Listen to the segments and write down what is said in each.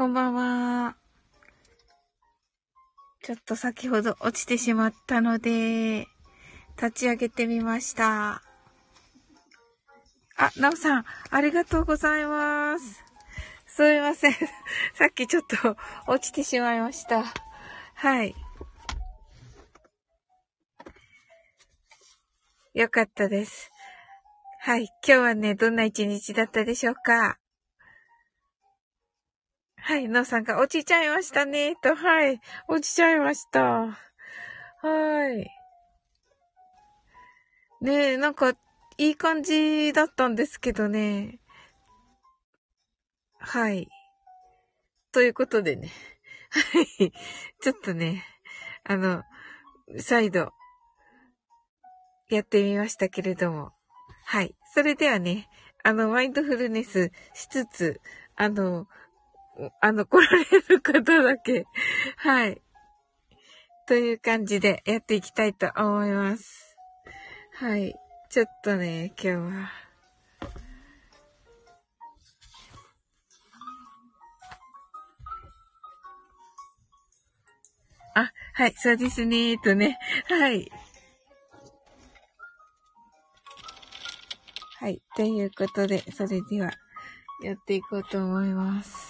こんばんは。ちょっと先ほど落ちてしまったので、立ち上げてみました。あ、なおさん、ありがとうございます。すいません。さっきちょっと落ちてしまいました。はい。よかったです。はい。今日はね、どんな一日だったでしょうか？はい。のさんが落ちちゃいましたね。と、はい。落ちちゃいました。はい。ねえ、なんか、いい感じだったんですけどね。はい。ということでね。はい。ちょっとね、あの、再度、やってみましたけれども。はい。それではね、あの、マインドフルネスしつつ、あの、あの、来られる方だけ、はい。という感じでやっていきたいと思います。はい。ちょっとね、今日は。あ、はい、そうですね、とね。はい。はい。ということで、それでは、やっていこうと思います。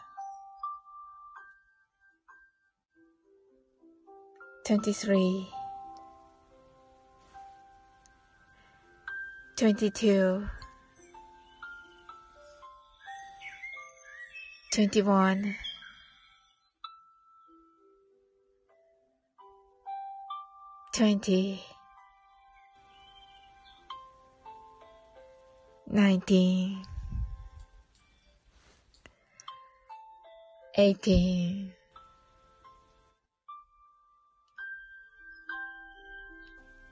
23 22 21 20 19 18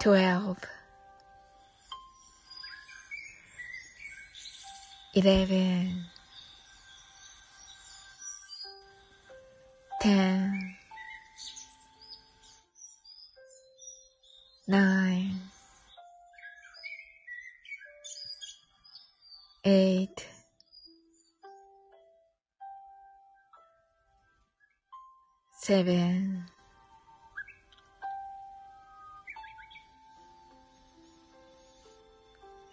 twelve. eleven, ten, nine, eight, seven,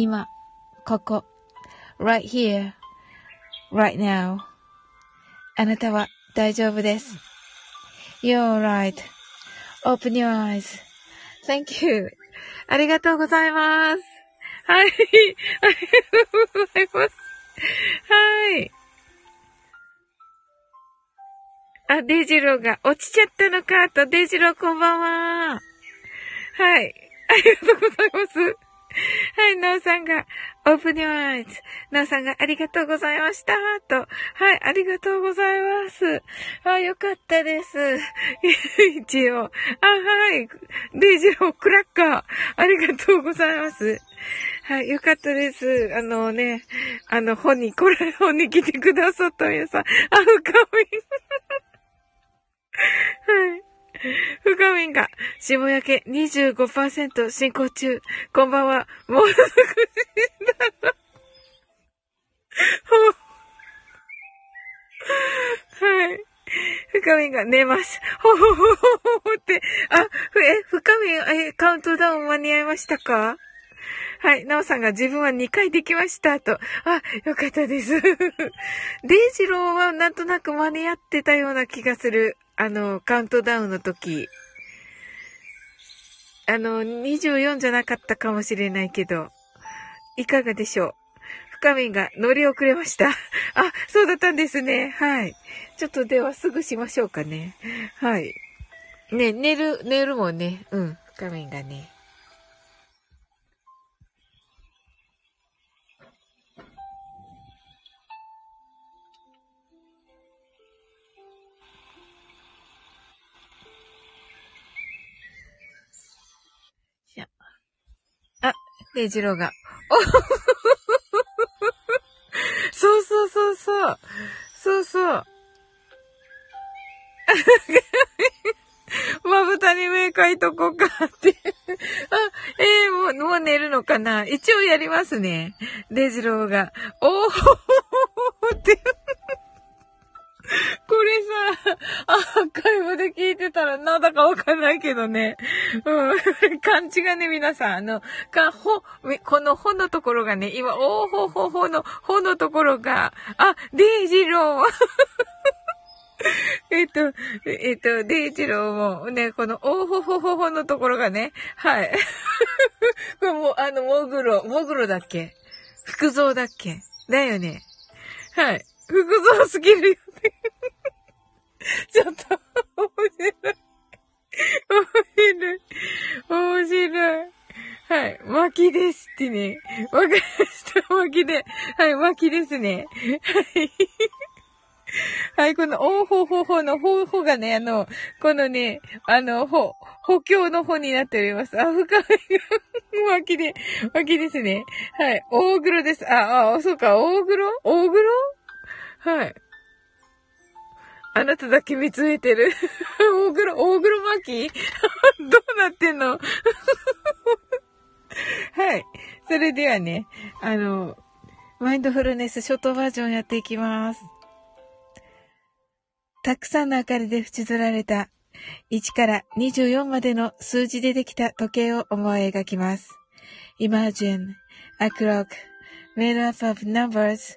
今、ここ、right here, right now. あなたは大丈夫です。You're right.Open your eyes.Thank you. ありがとうございます。はい。ありがとうございます。はい。あ、デジローが落ちちゃったのかと、デジローこんばんは。はい。ありがとうございます。はい、なおさんが、open your eyes. なおさんがありがとうございました。と。はい、ありがとうございます。あ、よかったです。一応。あ、はい。デジロー、クラッカー。ありがとうございます。はい、よかったです。あのね、あの、本に、これ本に来てくださった皆さん。あ、深み。はい。深みんが、霜焼け25%進行中。こんばんは。もうすぐだら。はい。深みんが寝ます。ほほほほほって。あ、え、深みん、え、カウントダウン間に合いましたか？はい。なおさんが自分は2回できましたと。あ、よかったです。デイジローはなんとなく間に合ってたような気がする。あの、カウントダウンの時。あの、24じゃなかったかもしれないけど、いかがでしょう？深みが乗り遅れました。あ、そうだったんですね。はい。ちょっとではすぐしましょうかね。はい。ね、寝る、寝るもんね。うん。深みがね。デジローが。そうそうそうそう。そうそう。まぶたに目描いとこうかって あ、ええー、もう、もう寝るのかな一応やりますね。デジローが。おーってこれさ、アーカイブで聞いてたらなんだかわかんないけどね。うん。感じがね、皆さん、あの、か、ほ、このほのところがね、今、おーほほほの、ほのところが、あ、デイジロー えっと、えっと、デイジローもね、この、おほほほほのところがね、はい。これもう、あの、モグロ、モグロだっけ？福蔵だっけ？だよね。はい。福蔵すぎるよね。ちょっと、面白い。面白い。面白い。はい。巻きですってね。わかりました。巻きで。はい、巻きですね。はい。はい、この、おーほほほのほほがね、あの、このね、あの、ほ、補強のほになっております。あ、深いが、巻きで、巻きですね。はい、大黒です。あ、あ、そうか、大黒？大黒？はい。あなただけ見つめてる。大黒、大黒巻き どうなってんの？はい。それではね、あの、マインドフルネスショートバージョンやっていきます。たくさんの明かりで縁取られた1から24までの数字でできた時計を思い描きます。Imagine a clock made up of numbers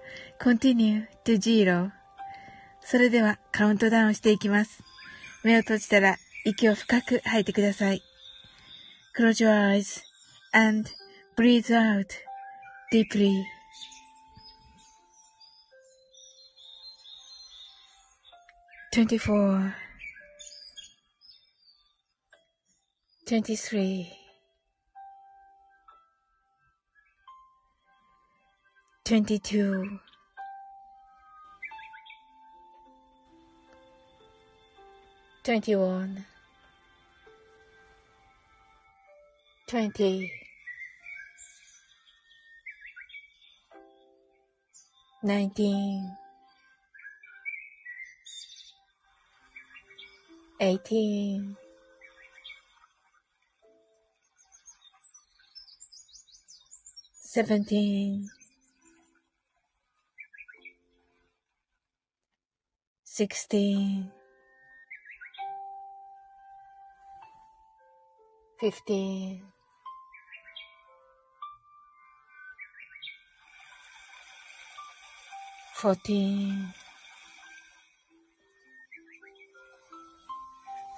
continue to zero. それではカウントダウンしていきます。目を閉じたら息を深く吐いてください。Close your eyes and breathe out deeply. 24 23 22 21 20 19 18 17 16 fifteen, fourteen,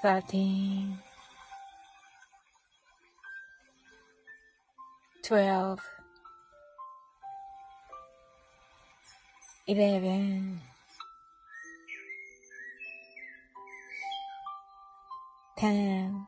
thirteen, twelve, eleven, ten,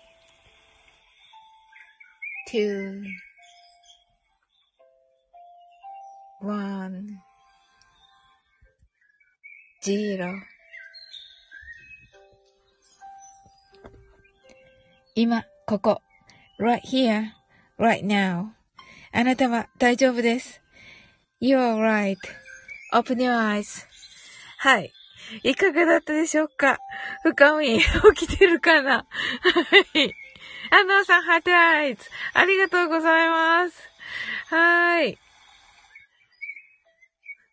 two, one, zero 今、ここ。right here, right now. あなたは大丈夫です。You're right.Open your eyes. はい。いかがだったでしょうか深み、起きてるかなはい。あのさん、ハートアイズ。ありがとうございます。はーい。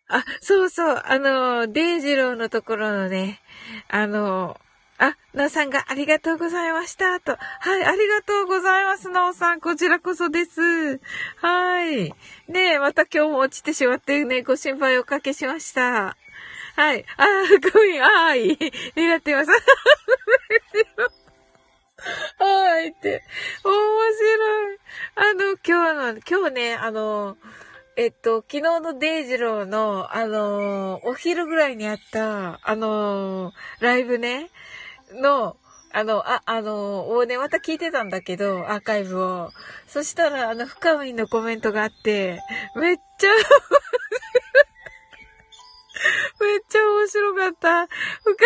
あ、そうそう、あの、デイジローのところのね、あの、あ、なおさんがありがとうございました。と。はい、ありがとうございます、なおさん。こちらこそです。はい。ねえ、また今日も落ちてしまってね、ご心配おかけしました。はい。あー、ふみ、あーい、になってます。はいって。面白い。あの、今日の、今日ね、あの、えっと、昨日のデイジローの、あの、お昼ぐらいにあった、あの、ライブね、の、あの、あ、あの、をね、また聞いてたんだけど、アーカイブを。そしたら、あの、深みのコメントがあって、めっちゃ、めっちゃ面白かった。深み、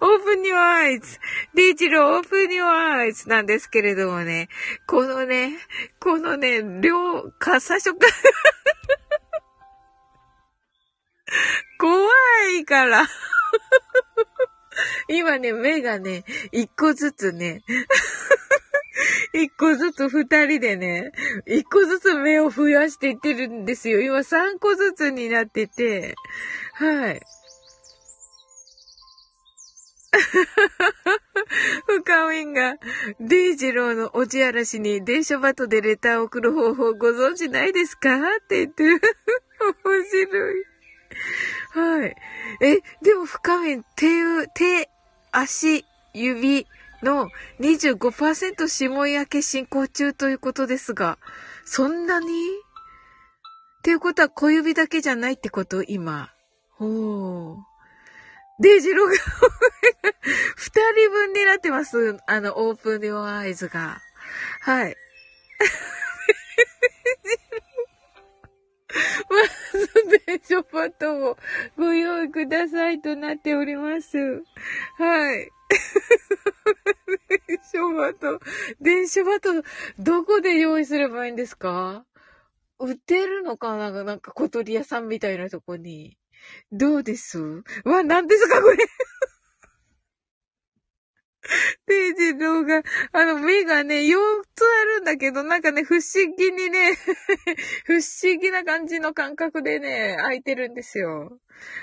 open your eyes。デイジロー open your eyes なんですけれどもね、このね、このね、両、か、最初から 怖いから。今ね、目がね、一個ずつね、一個ずつ二人でね、一個ずつ目を増やしていってるんですよ。今三個ずつになってて、はい。深みんが、デイジローのおじあらしに電書バトでレターを送る方法ご存知ないですかって言ってる。面白い。はい。え、でも深み、手、手、足、指の25%指紋焼け進行中ということですが、そんなに？っていうことは小指だけじゃないってこと？今。ほう。デイジロが 二人分になってます。あの、オープンデオアイズが。はい。まず、電書バトをご用意くださいとなっております。はい。電書バト、電書バト、どこで用意すればいいんですか？売ってるのかな？なんか小鳥屋さんみたいなとこに。どうです？わ、何ですかこれ？デイジローが、あの、目がね、4つあるんだけど、なんかね、不思議にね、不思議な感じの感覚でね、開いてるんですよ。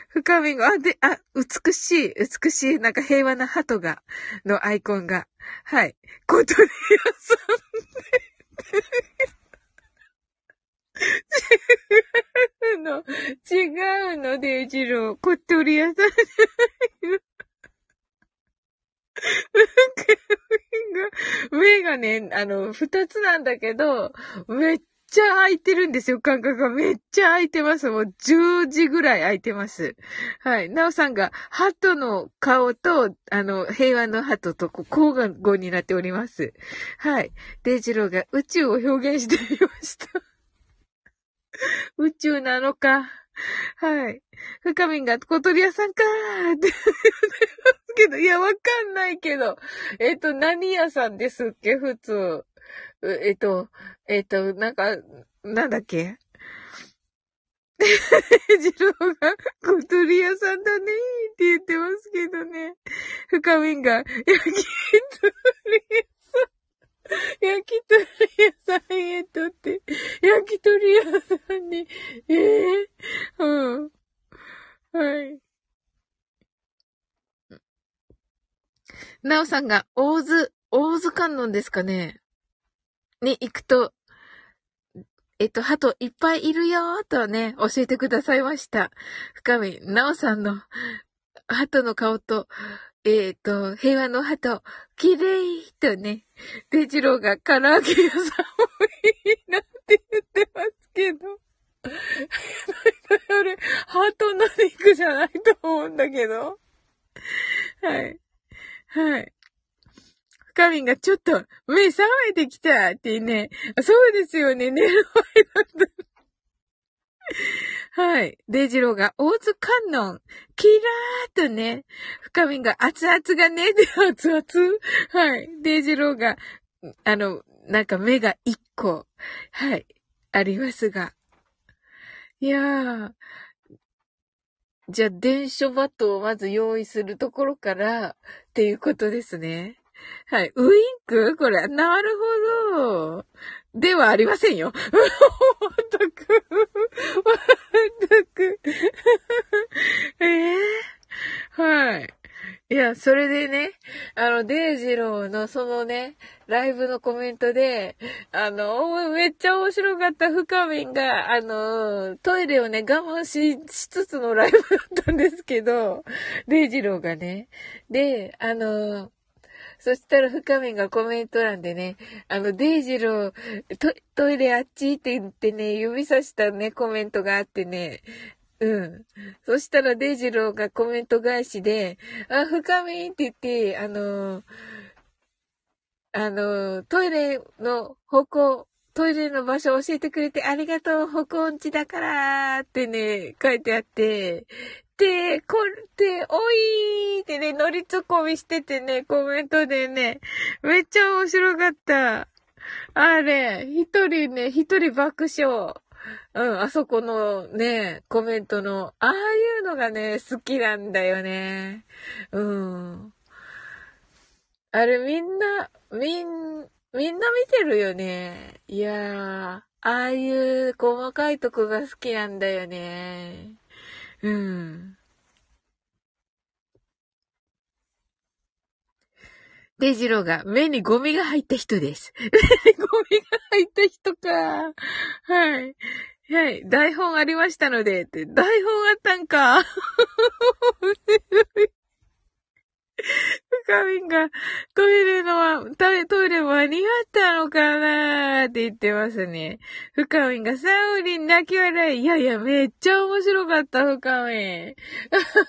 深みが、あ、で、あ、美しい、美しい、なんか平和な鳩が、のアイコンが。はい。小鳥屋さんで。違うの、違うの、デイジロー。小鳥屋さんじゃない。目がね、あの、二つなんだけど、めっちゃ空いてるんですよ、間隔が。めっちゃ空いてます。もう10時ぐらい空いてます。はい。なおさんが、鳩の顔と、あの、平和の鳩と、こう、交互になっております。はい。デイジローが宇宙を表現してみました。宇宙なのか。はい。深みんが小鳥屋さんかーって言ってますけど、いや、わかんないけど。えっ、ー、と、何屋さんですっけ普通。えっ、ー、と、えっ、ー、と、なんか、なんだっけ？ジローが小鳥屋さんだねーって言ってますけどね。深みんが、焼き鳥屋。焼き鳥屋さんへとって、焼き鳥屋さんに、ええー、うん。はい。なおさんが、大津、大津観音ですかね？に行くと、えっと、鳩いっぱいいるよーとね、教えてくださいました。深み、なおさんの鳩の顔と、えっ、ー、と、平和の鳩、綺麗とね、デジローが唐揚げ屋さんもいいなって言ってますけど。あれ、ハートの肉じゃないと思うんだけど。はい。はい。深みがちょっと目覚めてきたってね。そうですよね。寝る前だった。はい。デイジローが、大津観音、キラーとね、深みが熱々がね、で、熱々はい。デイジローが、あの、なんか目が一個、はい、ありますが。いやー。じゃあ、電書バットをまず用意するところから、っていうことですね。はい。ウインク？これ、なるほど。ではありませんよ。全く、全く。え えー、はい。いや、それでね、あの、デイジローのそのね、ライブのコメントで、あの、めっちゃ面白かった深みんが、あの、トイレをね、我慢し、しつつのライブだったんですけど、デイジローがね。で、あの、そしたら深みがコメント欄でね、あの、デイジロー、トトイレあっちって言ってね、指さしたね、コメントがあってね、うん。そしたらデイジローがコメント返しで、あ、深みって言って、あの、あの、トイレの方向、トイレの場所教えてくれてありがとう、歩行地だからってね、書いてあって、で、これで、おいーってね、乗りツッコミしててね、コメントでね、めっちゃ面白かった。あれ、一人ね、一人爆笑。うん、あそこのね、コメントの、ああいうのがね、好きなんだよね。うん。あれみんな、みん、みんな見てるよね。いやー、ああいう細かいとこが好きなんだよね。うん。デジローが目にゴミが入った人です。ゴミが入った人か。はい。はい。台本ありましたので、って。台本あったんか。深みんが、トイレの、トイレ間に合ったのかなーって言ってますね。深みんが、サウリン泣き笑い。いやいや、めっちゃ面白かった、深みん。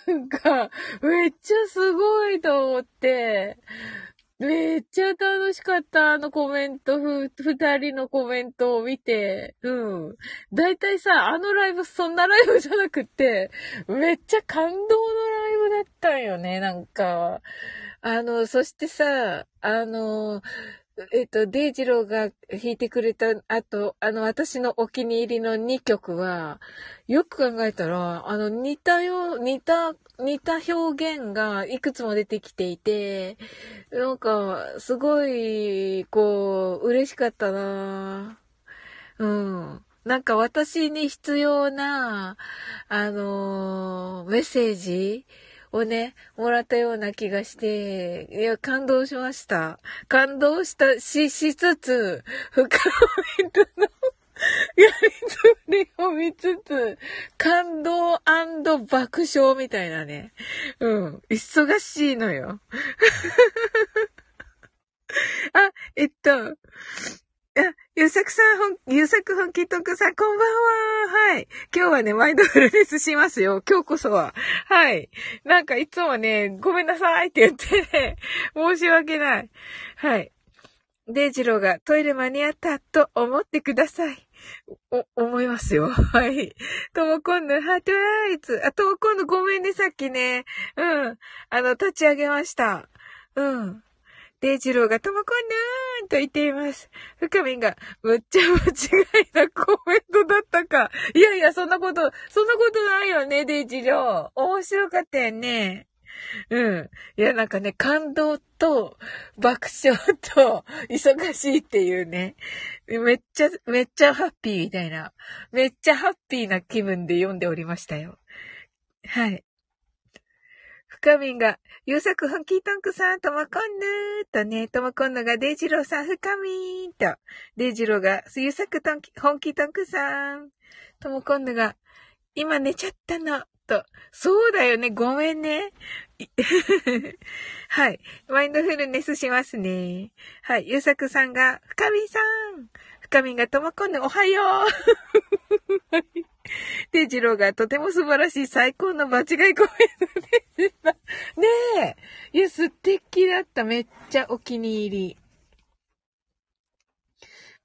なんか、めっちゃすごいと思って。めっちゃ楽しかった、あのコメント、ふ、二人のコメントを見て。うん。だいたいさ、あのライブ、そんなライブじゃなくって、めっちゃ感動のライブだったんよね、なんか。あの、そしてさ、あの、えっと、デイジローが弾いてくれた後、あの、私のお気に入りの2曲は、よく考えたら、あの、似たよう、似た、似た表現がいくつも出てきていて、なんか、すごい、こう、嬉しかったなうん。なんか私に必要な、あのー、メッセージをね、もらったような気がして、いや、感動しました。感動したし、しつつ、深みとのやりとりを見つつ、感動爆笑みたいなね。うん。忙しいのよ。あ、えっと、あ、ゆさくさん、ほん、ゆさく本気とくさん、こんばんは。はい。今日はね、マインドフルネスしますよ。今日こそは。はい。なんかいつもね、ごめんなさいって言ってね、申し訳ない。はい。デイジローがトイレ間に合ったと思ってください。お、思いますよ。はい。ともこんぬ、ハートライツ。あ、ともこんぬごめんね、さっきね。うん。あの、立ち上げました。うん。デイジローがともこんぬーんと言っています。深みが、むっちゃ間違いなコメントだったか。いやいや、そんなこと、そんなことないよね、デイジロー。面白かったよね。うん。いや、なんかね、感動と爆笑と忙しいっていうね。めっちゃ、めっちゃハッピーみたいな。めっちゃハッピーな気分で読んでおりましたよ。はい。深みんが、ゆうさくフンキートンクさん、ともこんぬーとね、ともこんぬがデイジローさん、深みんと、デイジローが、ゆうさくトンキ、本気トンクさん、ともこんぬが、今寝ちゃったの、と、そうだよね、ごめんね。はい。マインドフルネスしますね。はい。ゆうさくさんが、深みさん。深みがともこんぬ、おはよう。で、ジローがとても素晴らしい最高の間違いコメントでした。ねえ。いや、素敵だった。めっちゃお気に入り。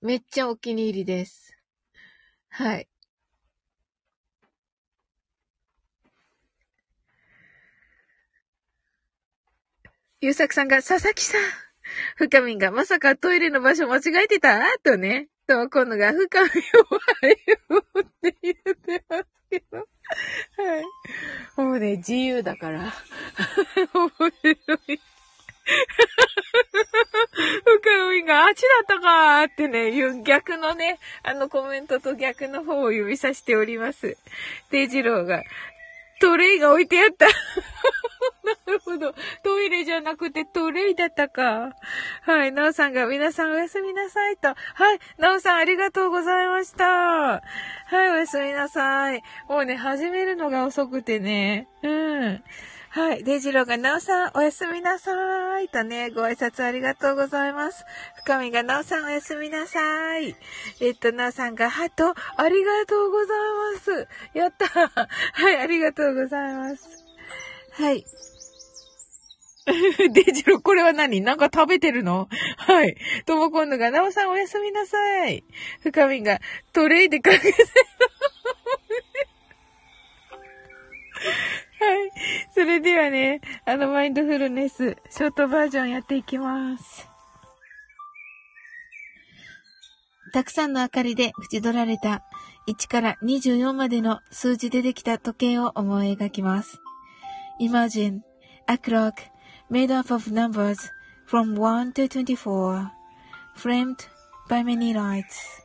めっちゃお気に入りです。はい。ゆうさくさんが、佐々木さん。深みんが、まさかトイレの場所間違えてた？とね。と、今度が深みを入るって言ってますけど。はい。もうね、自由だから。面白い。深みが、あっちだったかーってね、いう逆のね、あのコメントと逆の方を指さしております。デイジローが、トレイが置いてあった。なるほど。トイレじゃなくてトレイだったか。はい。なおさんが皆さんおやすみなさいと。はい。なおさんありがとうございました。はい。おやすみなさい。もうね、始めるのが遅くてね。うん。はい。デジローが、なおさん、おやすみなさい。とね、ご挨拶ありがとうございます。深みが、なおさん、おやすみなさい。えっと、なおさんが、ハト、ありがとうございます。やった はい、ありがとうございます。はい。デジロー、これは何？なんか食べてるの？はい。ともこんのが、なおさんおやすみなさい。深みが、トレイでかけてる。それではね、あの、マインドフルネス、ショートバージョンやっていきます。たくさんの明かりで縁取られた1から24までの数字でできた時計を思い描きます。Imagine a clock made up of numbers from 1 to 24, framed by many lights.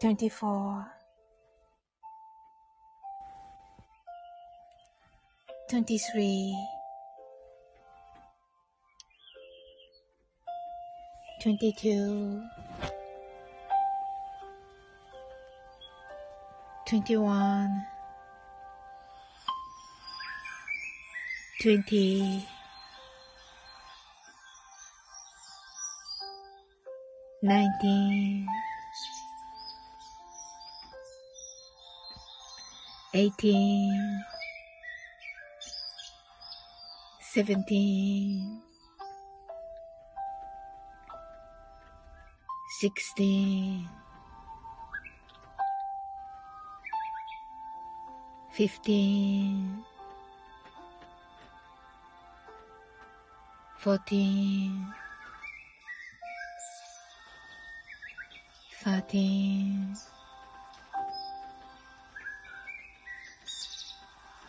24 23 22 21 20 19 18 17 16 15 14 13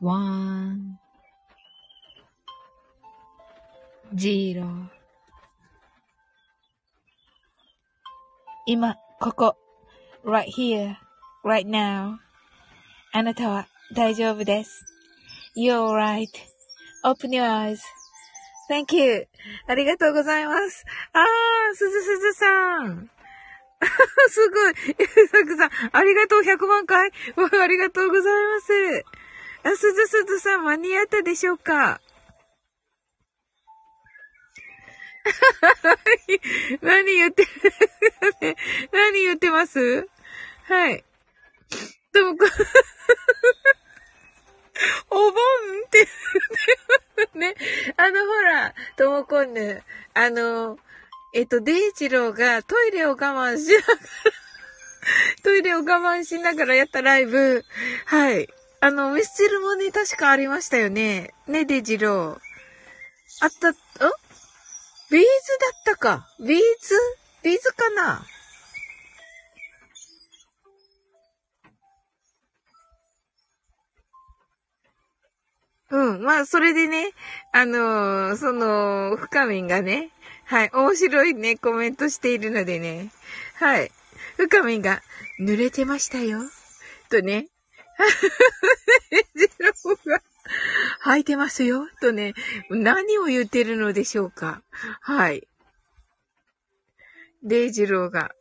one, zero 今、ここ、right here, right now. あなたは大丈夫です。You're right.Open your eyes.Thank you. ありがとうございます。あー、すずすずさん。すごい。ゆうさくさん、ありがとう、100万回。ありがとうございます。あ、すずすずさん、間に合ったでしょうか？何言って、何言ってます？はい。でも、こ お盆って言ってね。あの、ほら、ともこんぬ、あの、えっと、デイジローがトイレを我慢しながら、トイレを我慢しながらやったライブ。はい。あの、ミスチルもね、確かありましたよね。ね、デジロー。あった、んビーズだったか。ビーズ？ビーズかなうん。まあ、それでね、あのーその、深みんがね、はい、面白いね、コメントしているのでね、はい。深みんが、濡れてましたよ。とね、ジローが、履いてますよ。とね、何を言ってるのでしょうか。はい。デイジローが。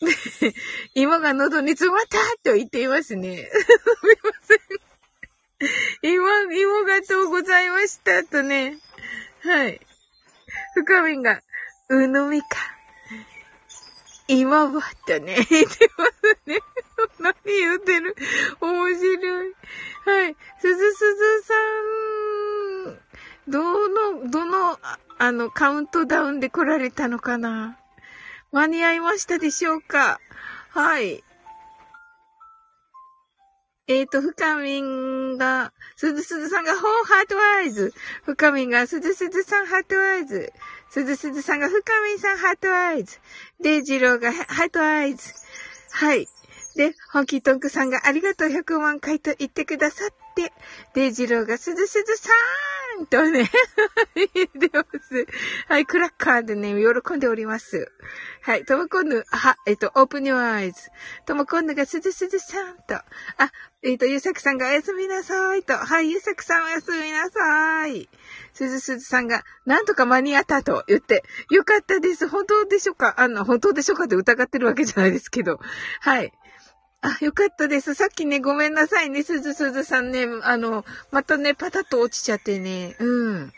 芋が喉に詰まったと言っていますね。すみません。芋、芋がとうございましたとね。はい。深みが、うのみか。今はとね、言ってますね。何言ってる面白い。はい。すずすずさん、どの、どの、あの、カウントダウンで来られたのかな？間に合いましたでしょうか？はい。えっ、ー、と、深みんが、すずすずさんが、ほう、 heart eyes。深みんが、すずすずさん、 heart eyes。すずすずさんが、深みさん、 heart eyes。デイジローが、 heart eyes。はい。で、ホンキートンクさんが、ありがとう100万回と言ってくださって、デイジローが、すずすずさんーんとね、言ってます。はい、クラッカーでね、喜んでおります。はい、ともこんぬ、は、えっ、と、オープニュアイズ。ともこんぬが、すずすずさんと、あ、えっ、と、ゆうさくさんがおやすみなさいと。はい、ゆうさくさんおやすみなさい。すずすずさんが、なんとか間に合ったと言って、よかったです。本当でしょうか？あの、本当でしょうかって疑ってるわけじゃないですけど。はい。あ、よかったです。さっきね、ごめんなさいね、すずすずさんね。あの、またね、パタッと落ちちゃってね。うん。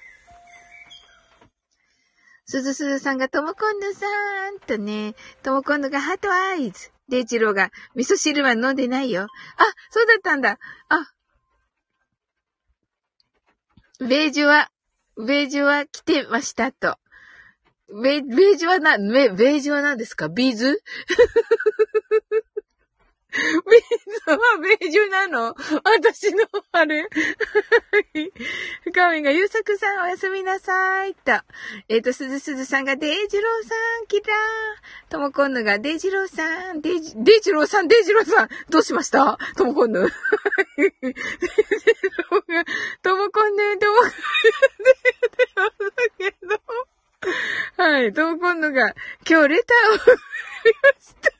すずすずさんがともこんぬさんとね、ともこんぬが heart eyes。デイジローが、味噌汁は飲んでないよ。あ、そうだったんだ。あ。ベージュは、ベージュは来てましたと。ベ、ベージュはな、ベ、ベージュは何ですか？ビーズ？ビーズはベージュなの？私の、あれ？深みが、ゆうさくさんおやすみなさい。と。えっ、と、すずすずさんが、デイジローさん、キラー。ともこんぬが、デイジローさん、デイジ、デイジローさん、デイジローさん、どうしました？ともこんぬ。デイジローが、ともこんぬ、ともこんぬ、って言ってますけど。はい、ともこんぬが、今日レターを送りました。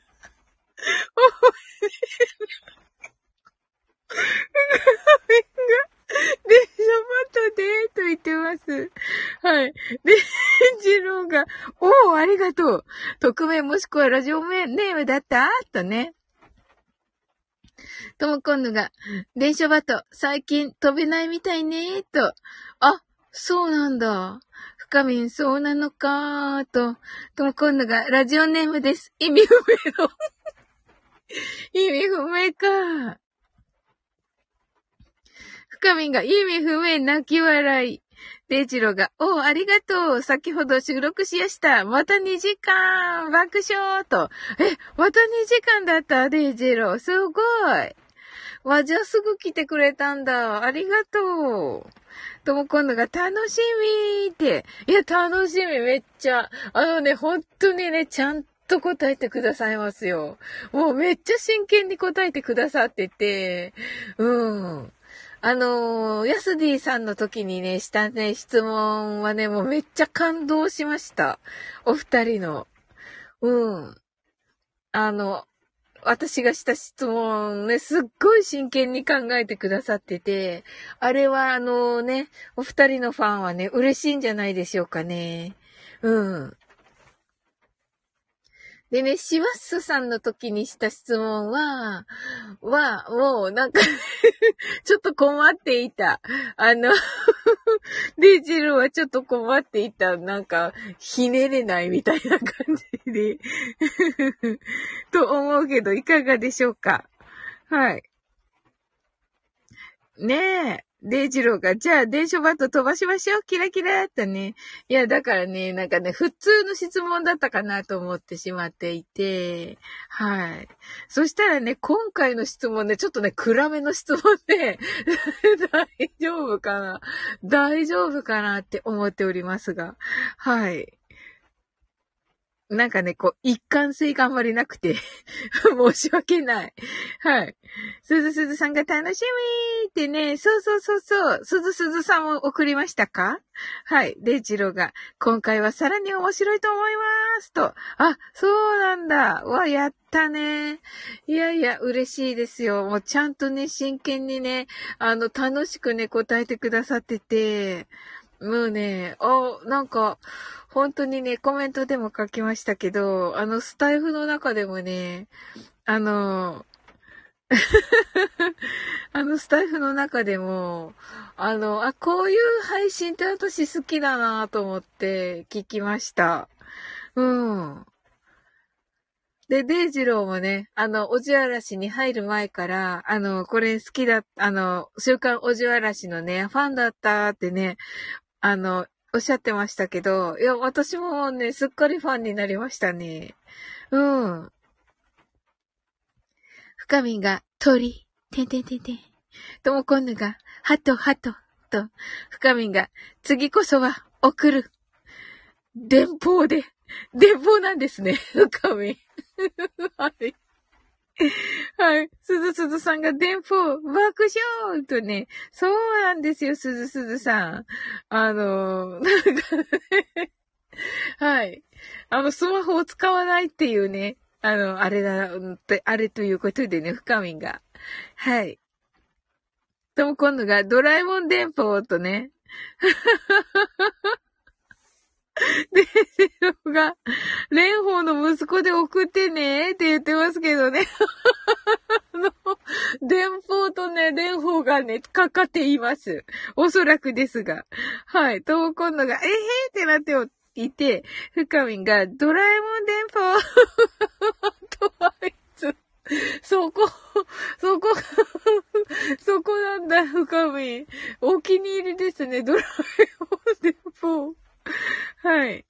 おいしい。が、電車バトで、と言ってます。はい。で、ジローが、おー、ありがとう。匿名もしくはラジオネームだった？とね。ともこんぬが、電車バト、最近飛べないみたいね？と。あ、そうなんだ。深みん、そうなのか？と。ともこんぬが、ラジオネームです。意味不明の意味不明か。深みが意味不明泣き笑い。デイジロが、おありがとう。先ほど収録しやした。また2時間爆笑と。え、また2時間だった？デイジロ。すごい。わ、じゃあすぐ来てくれたんだ。ありがとう。とも今度が楽しみって。いや、楽しみ、めっちゃ。あのね、本当にね、ちゃんと答えてくださいますよ。もうめっちゃ真剣に答えてくださってて、うん。あのー、ヤスディさんの時にね、したね、質問はね、もうめっちゃ感動しました。お二人の。うん。あの、私がした質問ね、すっごい真剣に考えてくださってて、あれはあのね、お二人のファンはね、嬉しいんじゃないでしょうかね。うん。でね、シワッスさんの時にした質問は、は、もうなんか ちょっと困っていた。あの デジルはちょっと困っていた。なんか、ひねれないみたいな感じで と思うけど、いかがでしょうか？はい。ねえ。デイジローが、じゃあ電書バット飛ばしましょう。キラキラってね。いや、だからね、なんかね、普通の質問だったかなと思ってしまっていて、はい。そしたらね、今回の質問ね、ちょっとね、暗めの質問で、大丈夫かな？大丈夫かなって思っておりますが、はい。なんかね、こう、一貫性があんまりなくて 申し訳ない。はい。すずすずさんが楽しみーってね、そうそうそうそう、すずすずさんも送りましたか？はい。で、ジローが、今回はさらに面白いと思いますと。あ、そうなんだ。わ、やったね。いやいや、嬉しいですよ。もうちゃんとね、真剣にね、あの、楽しくね、答えてくださってて、もうね、あ、なんか、本当にね、コメントでも書きましたけど、あの、スタイフの中でもね、あの、あの、スタイフの中でも、あの、あ、こういう配信って私好きだなと思って聞きました。うん。で、デイジローもね、あの、おじあらしに入る前から、あの、これ好きだ、あの、週刊おじあらしのね、ファンだったってね、あの、おっしゃってましたけど、いや、私もね、すっかりファンになりましたね。うん。深みが、鳥、てんてんてんてん。ともこんぬが、ハト、ハト、と、深みが、次こそは、送る。電報で、電報なんですね、深み。はい。はい。すずすずさんが電報、爆笑とね、そうなんですよ、すずすずさん。あの、なんか、はい。あの、スマホを使わないっていうね、あの、あれだ、あれということでね、深みが。はい。とも今度がドラえもん電報とね。で、セロが、蓮舫の息子で送ってねって言ってますけどね。あの、電報とね、蓮舫がね、かかっています。おそらくですが。はい。と、今度が、えへーってなっていて、深みが、ドラえもん電報 とあいつ、そこ、そこ、そこなんだ、深み。お気に入りですね、ドラえもん電報。はい。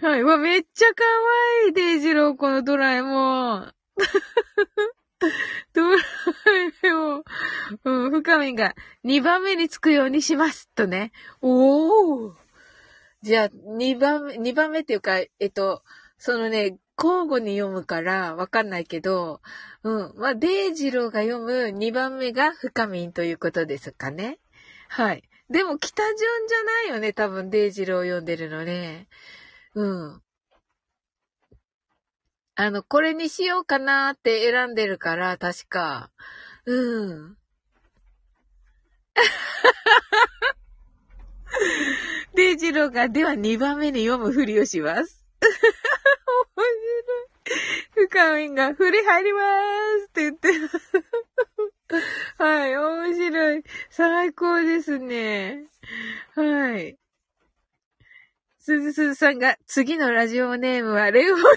はい。わ、めっちゃ可愛い、デイジロー、このドラえもん。ドラえもん。うん、深みが2番目につくようにします。とね。おー。じゃあ、2番目、2番目っていうか、えっと、そのね、交互に読むからわかんないけど、うん。まあ、デイジローが読む2番目が深みんということですかね。はい。でも北順じゃないよね、多分デイジローを読んでるのね。うん。あの、これにしようかなって選んでるから、確か。うん。デイジローが、では2番目に読むふりをします。面白い。深みが、振り入りまーすって言ってます。はい、面白い。最高ですね。はい。すずすずさんが、次のラジオネームは、レオリマ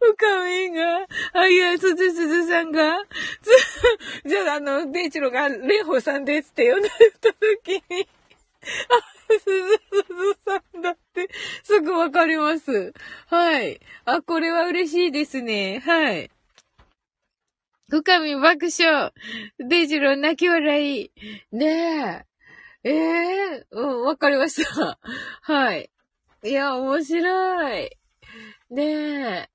うか。みが、あ、いや、すずすずさんが、じゃあ、あの、デイチロが、レホさんですって呼んでた時に、あ、すずさんだって、すぐわかります。はい。あ、これは嬉しいですね。はい。深み爆笑。デイジロ泣き笑い。ねえ。ええー、うん、わかりました。はい。いや、面白い。ねえ。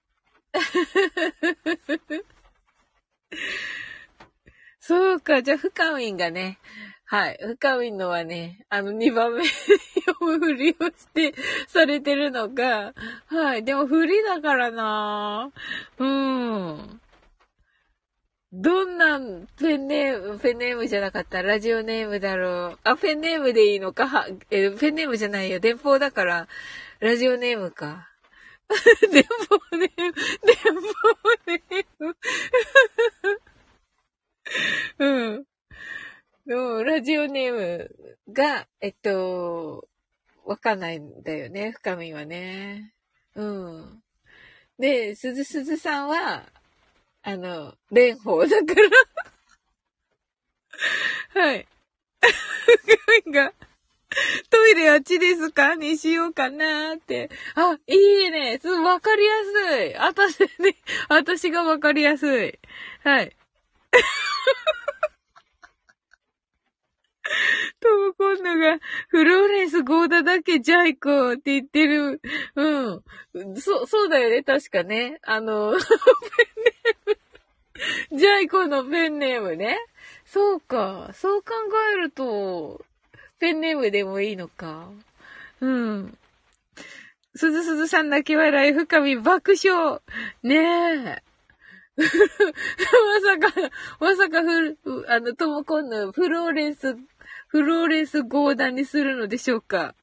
そうか、じゃあ、深みんがね、はい。深みのはね、あの、2番目読むふりをしてされてるのが、はい。でも、ふりだからなうん。どんなペンネーム、ペンネームじゃなかったラジオネームだろう。あ、ペンネームでいいのか？は、え、ペンネームじゃないよ。電報だから、ラジオネームか。電報ネーム、電報ネーム。うん。の、ラジオネームが、えっと、わかんないんだよね、深みはね。うん。で、すずすずさんは、あの、蓮舫だから はい。深みが、トイレあっちですか？にしようかなって。あ、いいね。す、わかりやすい。私ね、私がわかりやすい。はい。トムコンヌが、フローレンスゴーダだけジャイコって言ってる。うん。そ、そうだよね、確かね。あの、ペンネーム。ジャイコのペンネームね。そうか。そう考えると、ペンネームでもいいのか。うん。すずすずさん泣き笑い、深み爆笑。ねえ。まさか、まさかふ、あの、ともこんのフローレンスフローレンス合談にするのでしょうか？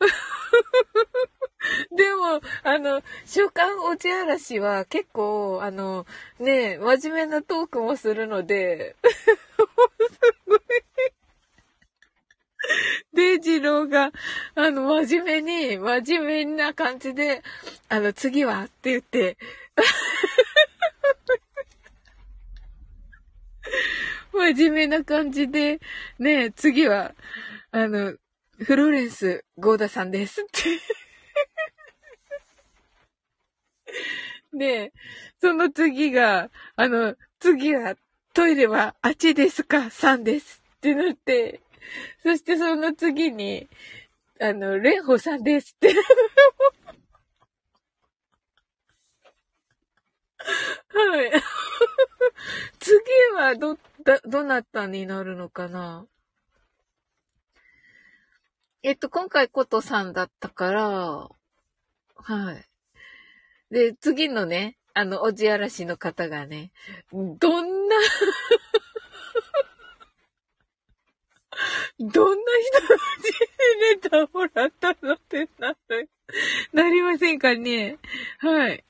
でも、あの、週刊おち嵐は結構、あの、ね、真面目なトークもするので、すごい。デイジローが、あの、真面目に、真面目な感じで、あの、次はって言って 真面目な感じで、ね次は、あの、フローレンス、ゴーダさんですって で、その次が、あの、次は、トイレはあっちですかさんですってなって、そしてその次に、あの、レンホさんですって はい。次はど、だ、どなたになるのかな？えっと、今回ことさんだったから、はい。で、次のね、あの、おじあらしの方がね、どんな どんな人たちにネタもらったのってなる、なりませんかね？はい。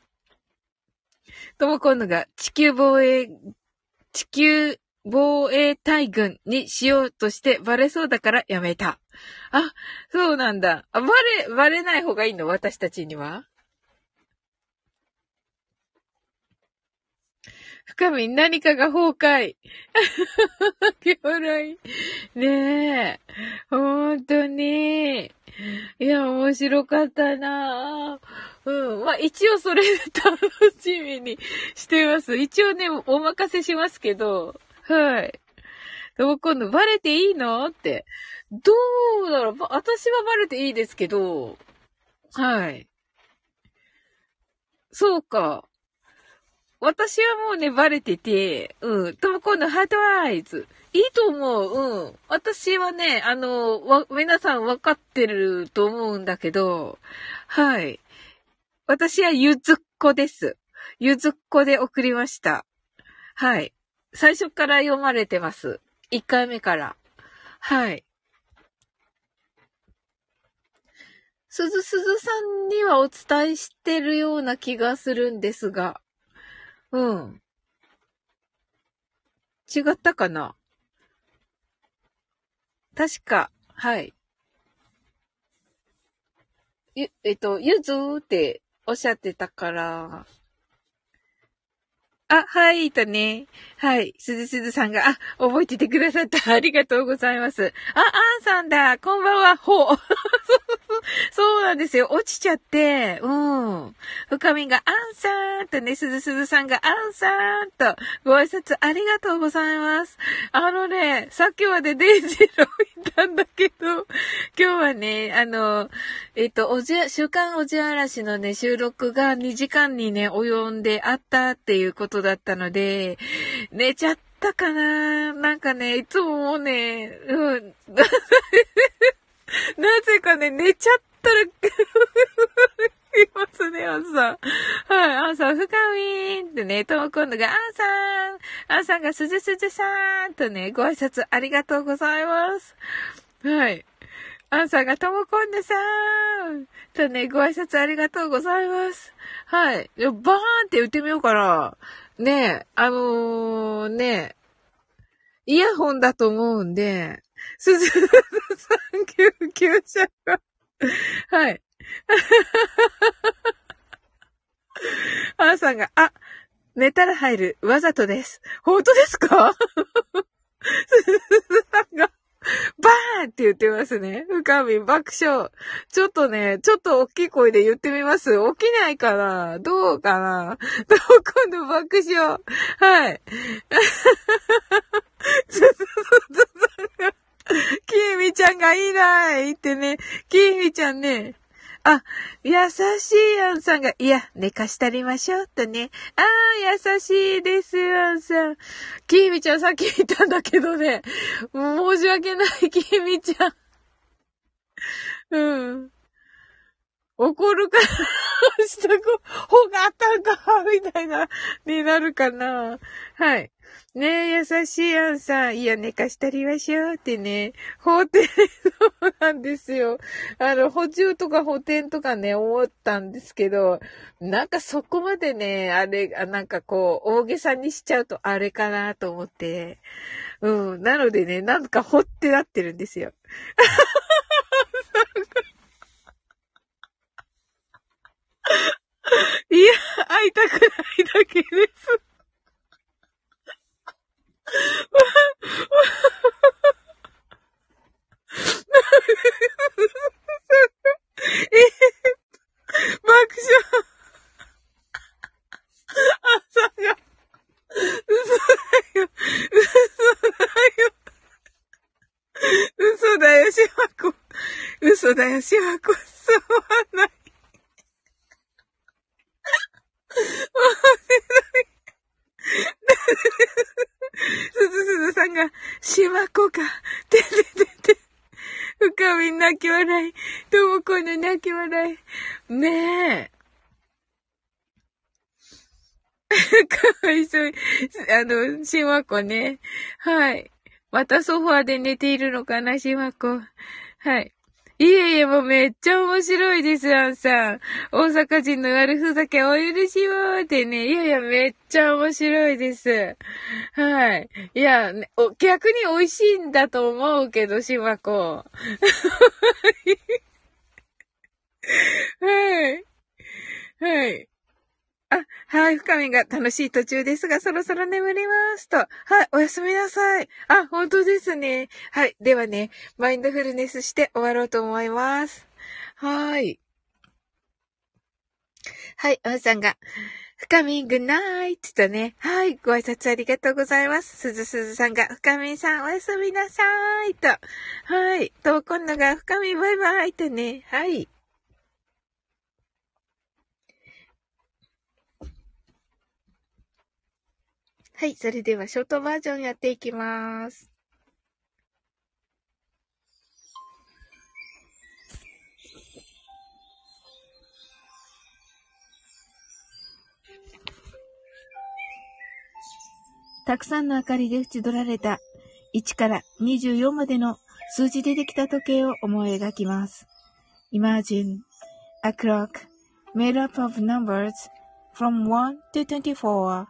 とも今度が地球防衛、地球防衛隊軍にしようとしてバレそうだからやめた。あ、そうなんだ。あ、バレ、バレない方がいいの？私たちには？深み、何かが崩壊。巨来。ねえ。ほんとに。いや、面白かったなうん。まあ、一応それ楽しみにしてます。一応ね、お任せしますけど。はい。でも今度バレていいの？って。どうだろう？私はバレていいですけど。はい。そうか。私はもうね、バレてて、うん。とも今度ハートアイズ。いいと思う。うん。私はね、あの、わ、皆さん分かってると思うんだけど、はい。私はゆずっこです。ゆずっこで送りました。はい。最初から読まれてます。1回目から。はい。すずすずさんにはお伝えしてるような気がするんですが。うん。違ったかな？確か、はい。ゆ、えっと、ゆずーっておっしゃってたから、あ、はい、とね。はい。すずすずさんが、あ、覚えててくださった。ありがとうございます。あ、あんさんだ。こんばんは。ほう。そうなんですよ。落ちちゃって、うん。深みが、あんさーんとね、すずすずさんが、あんさーんと、ご挨拶ありがとうございます。あのね、さっきまでデイジーロいたんだけど、今日はね、あの、えっと、おじ週刊おじあらしのね、収録が2時間にね、及んであったっていうことだったので、寝ちゃったかななんかね、いつももうね、うん。なぜかね、寝ちゃったら、いますね、アンさん。はい、アンさん、深みーんってね、とも今度が、アンさん、アンさんがすずすずさーんとね、ご挨拶ありがとうございます。はい。アンさんがともこんでさーんとね、ご挨拶ありがとうございます。はい。バーンって言ってみようかな。ねえ、あのー、ねイヤホンだと思うんで、すずさん救急車がはい。アンさんが、あ、寝たら入る。わざとです。本当ですか？すずさんが、バーンって言ってますね。深み爆笑。ちょっとね、ちょっと大きい声で言ってみます。起きないかな？どうかな？どう今度爆笑？はい。つつつつ きえみちゃんがいないってね、きえみちゃんね、あ、優しいアンさんが、いや、寝かしたりましょう、とね。ああ、優しいです、アンさん。きーみちゃんさっき言ったんだけどね。申し訳ない、きーみちゃん。うん。怒るか、したこ、ほがったんか、みたいな、になるかな。はい。ねえ、優しいあんさん。いや、寝かしたりましょうってね。法廷、そうなんですよ。あの、補充とか補填とかね、思ったんですけど、なんかそこまでね、あれ、なんかこう、大げさにしちゃうとあれかなと思って。うん。なのでね、なんかほってなってるんですよ。いや、会いたくないだけです。爆笑。朝が、嘘だよ。嘘だよ。嘘だよ、しわこ。嘘だよ、しわこ。そうはない。すずすずさんが、しまこか。てててて。深み泣き笑い。ともこの泣き笑い。ねえ。かわいそう。あの、しまこね。はい。またソファーで寝ているのかな、しまこ。はい。いえいえ、もうめっちゃ面白いです、アンさん。大阪人の悪ふざけお許しをってね。いやいや、めっちゃ面白いです。はい。いや、ね、逆に美味しいんだと思うけど、しまこ。はい。はい。あ、はい、深みが楽しい途中ですが、そろそろ眠りますと。はい、おやすみなさい。あ、本当ですね。はい、ではね、マインドフルネスして終わろうと思います。はーい。はい、おさんが、深みグナイトとね、はい、ご挨拶ありがとうございます。すずすずさんが、深みさんおやすみなさいと。はい、と、今度が深みバイバイとね、はい。はい、それではショートバージョンやっていきます。たくさんの明かりで縁取られた1から24までの数字でできた時計を思い描きます。Imagine a clock made up of numbers from 1 to 24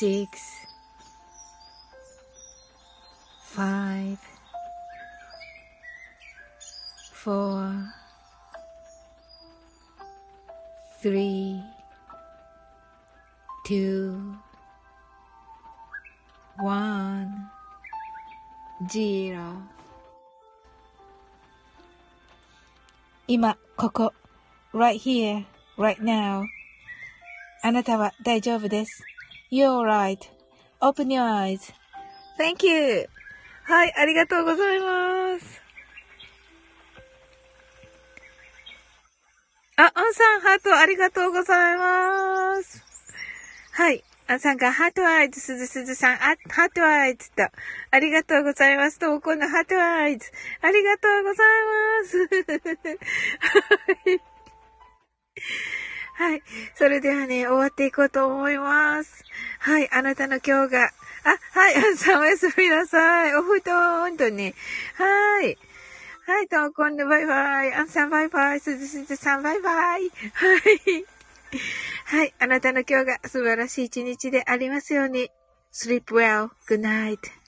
six, five, four, three, two, one, zero 今、ここ、right here, right now あなたは大丈夫です。 You're all right. Open your eyes.Thank you. はい、ありがとうございます。あ、アンさん、ハートありがとうございます。はい。アンさんが、 heart eyes、すずすずさん、あ、 heart eyes と、ありがとうございます。と、この heart eyes、ありがとうございます。はい。はい。それではね、終わっていこうと思います。はい。あなたの今日が、あ、はい。あんさんおやすみなさい。お布団とね。はい。はい。とうこんでバイバイ。あんさんバイバイ。すずすずさんバイバイ。はい。はい。あなたの今日が素晴らしい一日でありますように。sleep well. Good night.